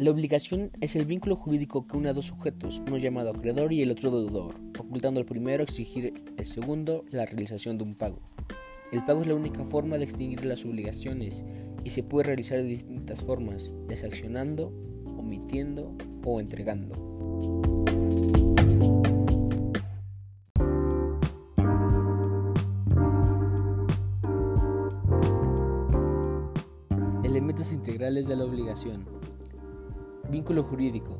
La obligación es el vínculo jurídico que une a dos sujetos, uno llamado acreedor y el otro deudor, facultando al primero exigir el segundo la realización de un pago. El pago es la única forma de extinguir las obligaciones y se puede realizar de distintas formas, desaccionando, omitiendo o entregando. Elementos integrales de la obligación. Vínculo jurídico.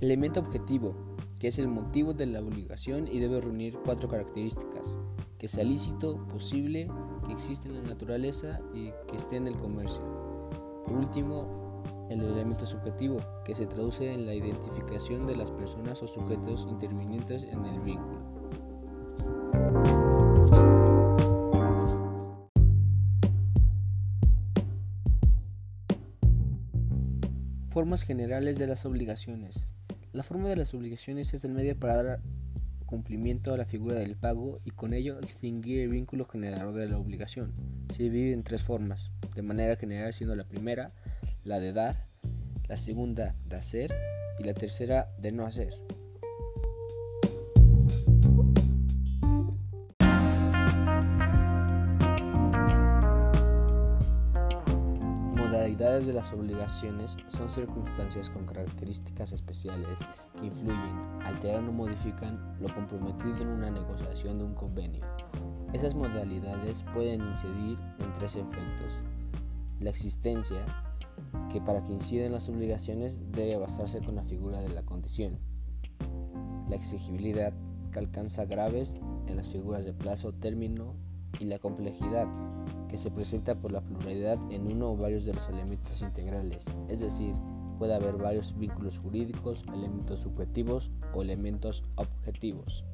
Elemento objetivo, que es el motivo de la obligación y debe reunir cuatro características. Que sea lícito, posible, que existe en la naturaleza y que esté en el comercio. Por último, el elemento subjetivo, que se traduce en la identificación de las personas o sujetos intervinientes en el vínculo. Formas generales de las obligaciones. La forma de las obligaciones es el medio para dar cumplimiento a la figura del pago y con ello extinguir el vínculo generador de la obligación. Se divide en tres formas, de manera general siendo la primera la de dar, la segunda de hacer y la tercera de no hacer. De las obligaciones son circunstancias con características especiales que influyen, alteran o modifican lo comprometido en una negociación de un convenio. Esas modalidades pueden incidir en tres efectos. La existencia, que para que inciden las obligaciones debe basarse con la figura de la condición. La exigibilidad, que alcanza graves en las figuras de plazo, término y la complejidad, que se presenta por la pluralidad en uno o varios de los elementos integrales, es decir, puede haber varios vínculos jurídicos, elementos subjetivos o elementos objetivos.